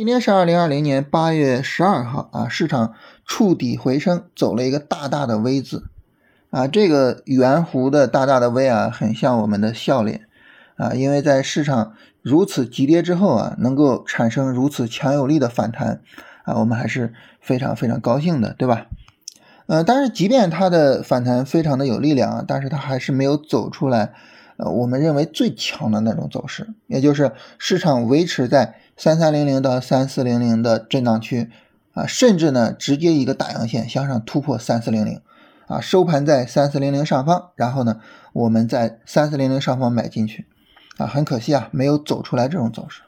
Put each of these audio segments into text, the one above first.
今天是二零二零年八月十二号啊，市场触底回升，走了一个大大的 V 字啊，这个圆弧的大大的 V 啊，很像我们的笑脸啊，因为在市场如此急跌之后啊，能够产生如此强有力的反弹啊，我们还是非常非常高兴的，对吧？呃，但是即便它的反弹非常的有力量啊，但是它还是没有走出来。呃，我们认为最强的那种走势，也就是市场维持在三三零零到三四零零的震荡区啊，甚至呢直接一个大阳线向上突破三四零零啊，收盘在三四零零上方，然后呢我们在三四零零上方买进去啊，很可惜啊没有走出来这种走势。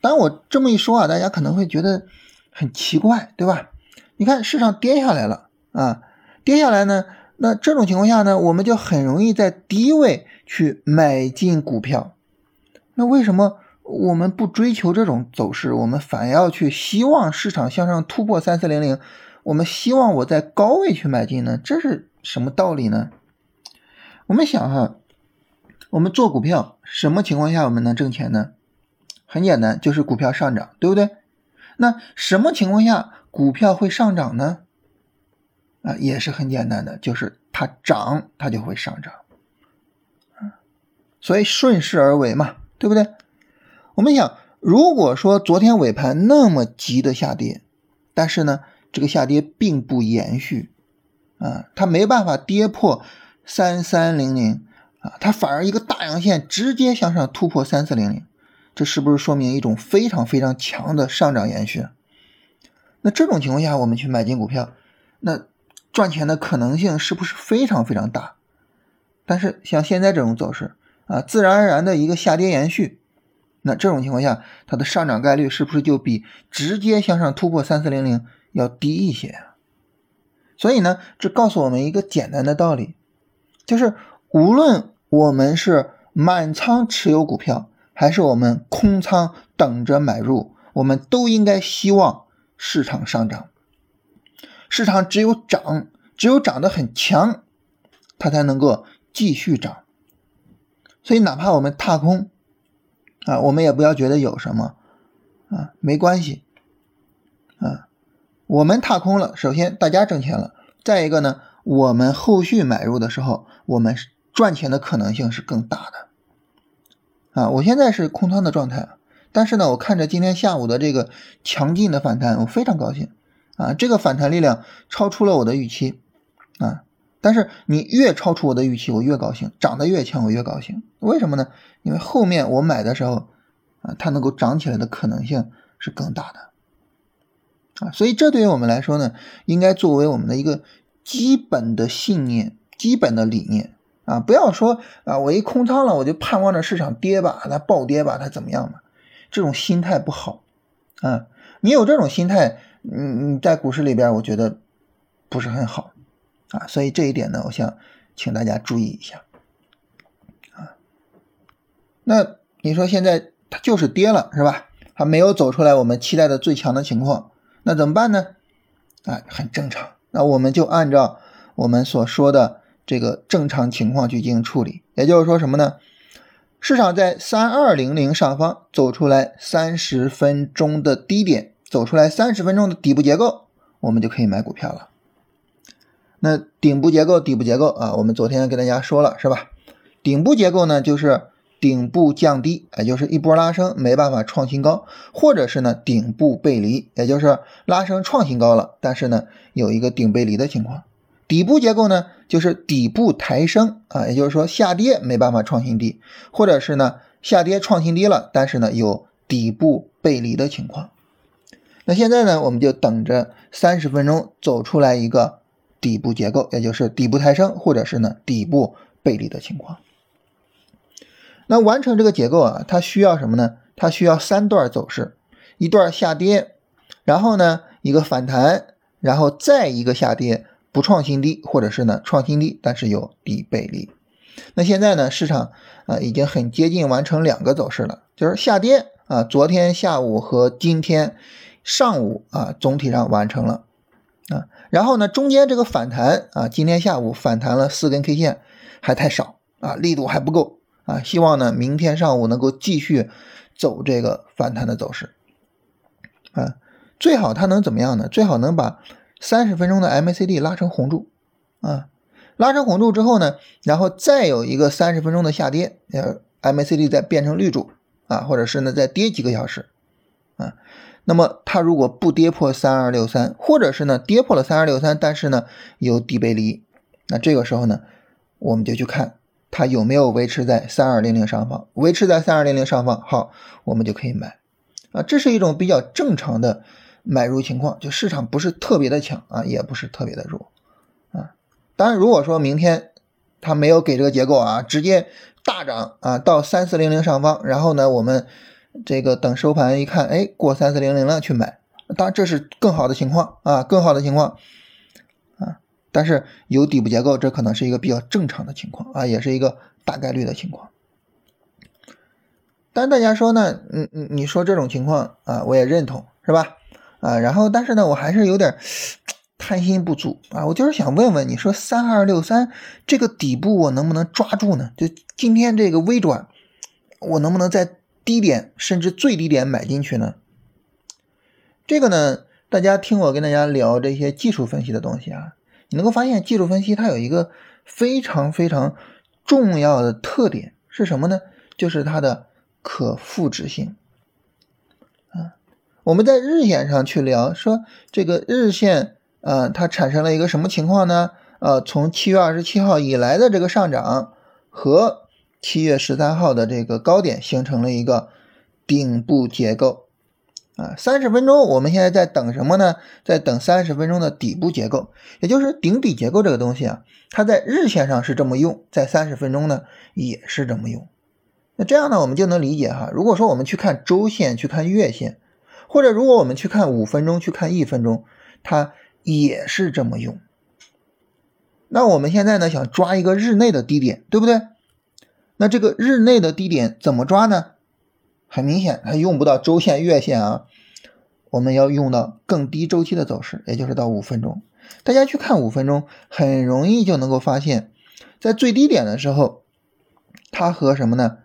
当我这么一说啊，大家可能会觉得很奇怪，对吧？你看市场跌下来了啊，跌下来呢。那这种情况下呢，我们就很容易在低位去买进股票。那为什么我们不追求这种走势，我们反要去希望市场向上突破三四零零？我们希望我在高位去买进呢？这是什么道理呢？我们想哈，我们做股票什么情况下我们能挣钱呢？很简单，就是股票上涨，对不对？那什么情况下股票会上涨呢？啊，也是很简单的，就是它涨，它就会上涨，所以顺势而为嘛，对不对？我们想，如果说昨天尾盘那么急的下跌，但是呢，这个下跌并不延续，啊，它没办法跌破三三零零，啊，它反而一个大阳线直接向上突破三四零零，这是不是说明一种非常非常强的上涨延续？那这种情况下，我们去买进股票，那？赚钱的可能性是不是非常非常大？但是像现在这种走势啊，自然而然的一个下跌延续，那这种情况下，它的上涨概率是不是就比直接向上突破三四零零要低一些啊？所以呢，这告诉我们一个简单的道理，就是无论我们是满仓持有股票，还是我们空仓等着买入，我们都应该希望市场上涨。市场只有涨，只有涨得很强，它才能够继续涨。所以，哪怕我们踏空，啊，我们也不要觉得有什么，啊，没关系，啊，我们踏空了，首先大家挣钱了，再一个呢，我们后续买入的时候，我们赚钱的可能性是更大的。啊，我现在是空仓的状态，但是呢，我看着今天下午的这个强劲的反弹，我非常高兴。啊，这个反弹力量超出了我的预期，啊，但是你越超出我的预期，我越高兴，涨得越强，我越高兴。为什么呢？因为后面我买的时候，啊，它能够涨起来的可能性是更大的，啊，所以这对于我们来说呢，应该作为我们的一个基本的信念、基本的理念，啊，不要说啊，我一空仓了，我就盼望着市场跌吧，它暴跌吧，它怎么样吧？这种心态不好，啊，你有这种心态。嗯，你在股市里边，我觉得不是很好啊，所以这一点呢，我想请大家注意一下啊。那你说现在它就是跌了，是吧？还没有走出来我们期待的最强的情况，那怎么办呢？啊，很正常，那我们就按照我们所说的这个正常情况去进行处理。也就是说什么呢？市场在三二零零上方走出来三十分钟的低点。走出来三十分钟的底部结构，我们就可以买股票了。那顶部结构、底部结构啊，我们昨天跟大家说了是吧？顶部结构呢，就是顶部降低，也就是一波拉升没办法创新高，或者是呢顶部背离，也就是拉升创新高了，但是呢有一个顶背离的情况。底部结构呢，就是底部抬升啊，也就是说下跌没办法创新低，或者是呢下跌创新低了，但是呢有底部背离的情况。那现在呢，我们就等着三十分钟走出来一个底部结构，也就是底部抬升，或者是呢底部背离的情况。那完成这个结构啊，它需要什么呢？它需要三段走势：一段下跌，然后呢一个反弹，然后再一个下跌，不创新低，或者是呢创新低，但是有底背离。那现在呢，市场啊已经很接近完成两个走势了，就是下跌啊，昨天下午和今天。上午啊，总体上完成了啊，然后呢，中间这个反弹啊，今天下午反弹了四根 K 线，还太少啊，力度还不够啊，希望呢，明天上午能够继续走这个反弹的走势啊，最好它能怎么样呢？最好能把三十分钟的 MACD 拉成红柱啊，拉成红柱之后呢，然后再有一个三十分钟的下跌，呃，MACD 再变成绿柱啊，或者是呢再跌几个小时啊。那么它如果不跌破三二六三，或者是呢跌破了三二六三，但是呢有底背离，那这个时候呢，我们就去看它有没有维持在三二零零上方，维持在三二零零上方，好，我们就可以买啊。这是一种比较正常的买入情况，就市场不是特别的强啊，也不是特别的弱啊。当然，如果说明天它没有给这个结构啊，直接大涨啊到三四零零上方，然后呢我们。这个等收盘一看，哎，过三四零零了去买，当然这是更好的情况啊，更好的情况啊。但是有底部结构，这可能是一个比较正常的情况啊，也是一个大概率的情况。但大家说呢，嗯嗯，你说这种情况啊，我也认同，是吧？啊，然后但是呢，我还是有点贪心不足啊，我就是想问问，你说三二六三这个底部我能不能抓住呢？就今天这个微转，我能不能在？低点甚至最低点买进去呢？这个呢，大家听我跟大家聊这些技术分析的东西啊，你能够发现技术分析它有一个非常非常重要的特点是什么呢？就是它的可复制性啊。我们在日线上去聊说这个日线啊，它产生了一个什么情况呢？呃，从七月二十七号以来的这个上涨和。七月十三号的这个高点形成了一个顶部结构啊，三十分钟我们现在在等什么呢？在等三十分钟的底部结构，也就是顶底结构这个东西啊，它在日线上是这么用，在三十分钟呢也是这么用。那这样呢，我们就能理解哈。如果说我们去看周线，去看月线，或者如果我们去看五分钟，去看一分钟，它也是这么用。那我们现在呢，想抓一个日内的低点，对不对？那这个日内的低点怎么抓呢？很明显，它用不到周线、月线啊，我们要用到更低周期的走势，也就是到五分钟。大家去看五分钟，很容易就能够发现，在最低点的时候，它和什么呢？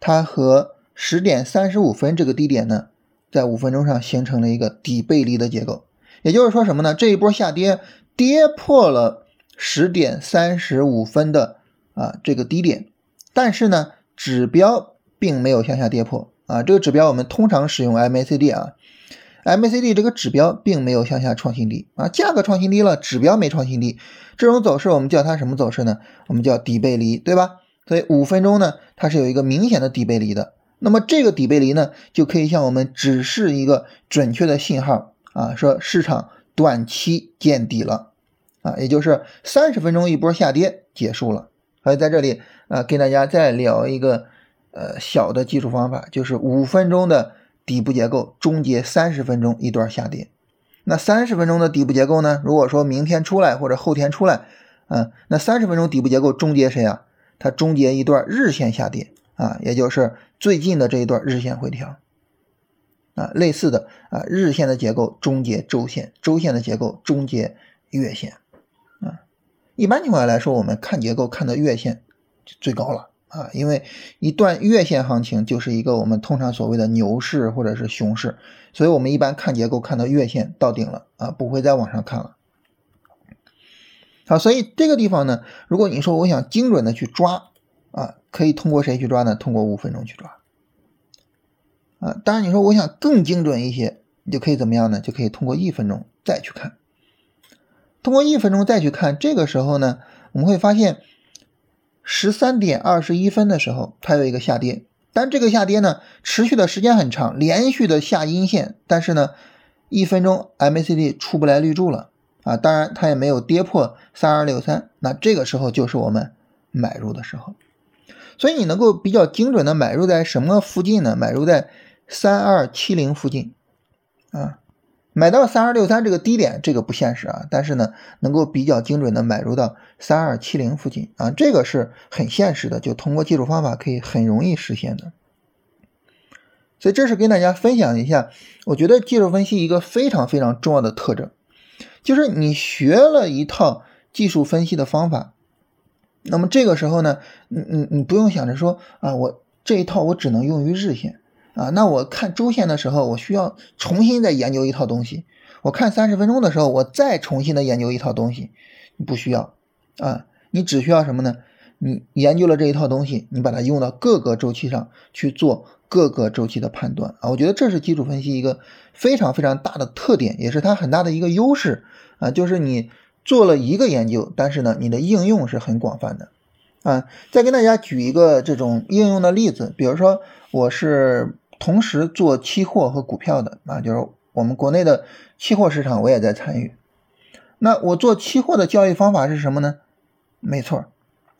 它和十点三十五分这个低点呢，在五分钟上形成了一个底背离的结构。也就是说什么呢？这一波下跌跌破了十点三十五分的啊这个低点。但是呢，指标并没有向下跌破啊。这个指标我们通常使用 MACD 啊，MACD 这个指标并没有向下创新低啊，价格创新低了，指标没创新低，这种走势我们叫它什么走势呢？我们叫底背离，对吧？所以五分钟呢，它是有一个明显的底背离的。那么这个底背离呢，就可以向我们指示一个准确的信号啊，说市场短期见底了啊，也就是三十分钟一波下跌结束了。所以在这里。啊，跟大家再聊一个呃小的技术方法，就是五分钟的底部结构终结三十分钟一段下跌。那三十分钟的底部结构呢？如果说明天出来或者后天出来，嗯，那三十分钟底部结构终结谁啊？它终结一段日线下跌啊，也就是最近的这一段日线回调啊。类似的啊，日线的结构终结周线，周线的结构终结月线。一般情况下来说，我们看结构看到月线。最高了啊，因为一段月线行情就是一个我们通常所谓的牛市或者是熊市，所以我们一般看结构看到月线到顶了啊，不会再往上看了。好，所以这个地方呢，如果你说我想精准的去抓啊，可以通过谁去抓呢？通过五分钟去抓啊。当然你说我想更精准一些，你就可以怎么样呢？就可以通过一分钟再去看，通过一分钟再去看，这个时候呢，我们会发现。十三点二十一分的时候，它有一个下跌，但这个下跌呢，持续的时间很长，连续的下阴线，但是呢，一分钟 MACD 出不来绿柱了啊，当然它也没有跌破三二六三，那这个时候就是我们买入的时候，所以你能够比较精准的买入在什么附近呢？买入在三二七零附近啊。买到三二六三这个低点，这个不现实啊，但是呢，能够比较精准的买入到三二七零附近啊，这个是很现实的，就通过技术方法可以很容易实现的。所以这是跟大家分享一下，我觉得技术分析一个非常非常重要的特征，就是你学了一套技术分析的方法，那么这个时候呢，你你你不用想着说啊，我这一套我只能用于日线，啊，那我看周线的时候，我需要重新再研究一套东西；我看三十分钟的时候，我再重新的研究一套东西。你不需要啊，你只需要什么呢？你研究了这一套东西，你把它用到各个周期上去做各个周期的判断啊。我觉得这是基础分析一个非常非常大的特点，也是它很大的一个优势啊，就是你做了一个研究，但是呢，你的应用是很广泛的啊。再跟大家举一个这种应用的例子，比如说我是同时做期货和股票的啊，就是我们国内的期货市场我也在参与。那我做期货的交易方法是什么呢？没错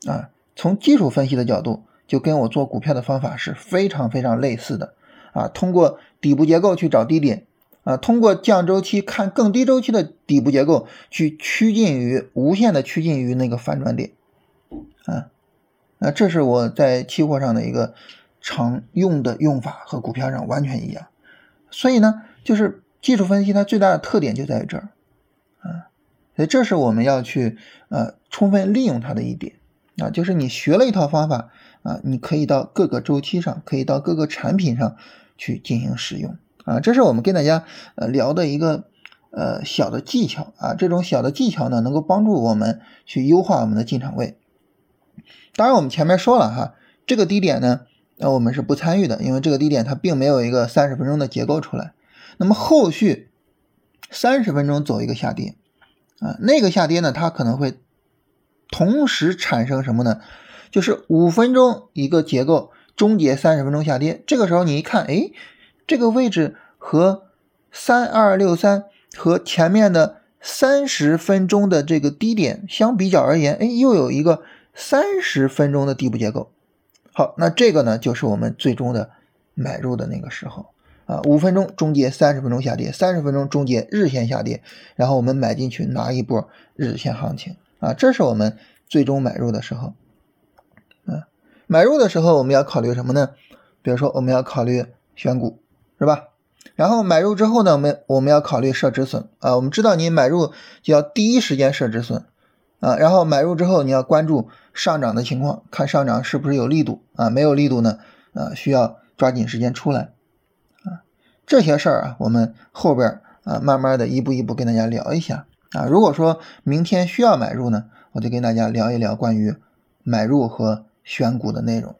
啊。从技术分析的角度，就跟我做股票的方法是非常非常类似的啊。通过底部结构去找低点啊，通过降周期看更低周期的底部结构，去趋近于无限的趋近于那个反转点啊。那这是我在期货上的一个常用的用法，和股票上完全一样。所以呢，就是技术分析它最大的特点就在这儿啊。所以这是我们要去呃充分利用它的一点。啊，就是你学了一套方法啊，你可以到各个周期上，可以到各个产品上去进行使用啊。这是我们跟大家呃聊的一个呃小的技巧啊。这种小的技巧呢，能够帮助我们去优化我们的进场位。当然，我们前面说了哈，这个低点呢，那我们是不参与的，因为这个低点它并没有一个三十分钟的结构出来。那么后续三十分钟走一个下跌啊，那个下跌呢，它可能会。同时产生什么呢？就是五分钟一个结构终结三十分钟下跌，这个时候你一看，哎，这个位置和三二六三和前面的三十分钟的这个低点相比较而言，哎，又有一个三十分钟的底部结构。好，那这个呢，就是我们最终的买入的那个时候啊，五分钟终结三十分钟下跌，三十分钟终结日线下跌，然后我们买进去拿一波日线行情。啊，这是我们最终买入的时候，嗯，买入的时候我们要考虑什么呢？比如说我们要考虑选股，是吧？然后买入之后呢，我们我们要考虑设止损啊。我们知道你买入就要第一时间设止损啊。然后买入之后你要关注上涨的情况，看上涨是不是有力度啊？没有力度呢，啊，需要抓紧时间出来啊。这些事儿啊，我们后边啊慢慢的一步一步跟大家聊一下。啊，如果说明天需要买入呢，我就跟大家聊一聊关于买入和选股的内容。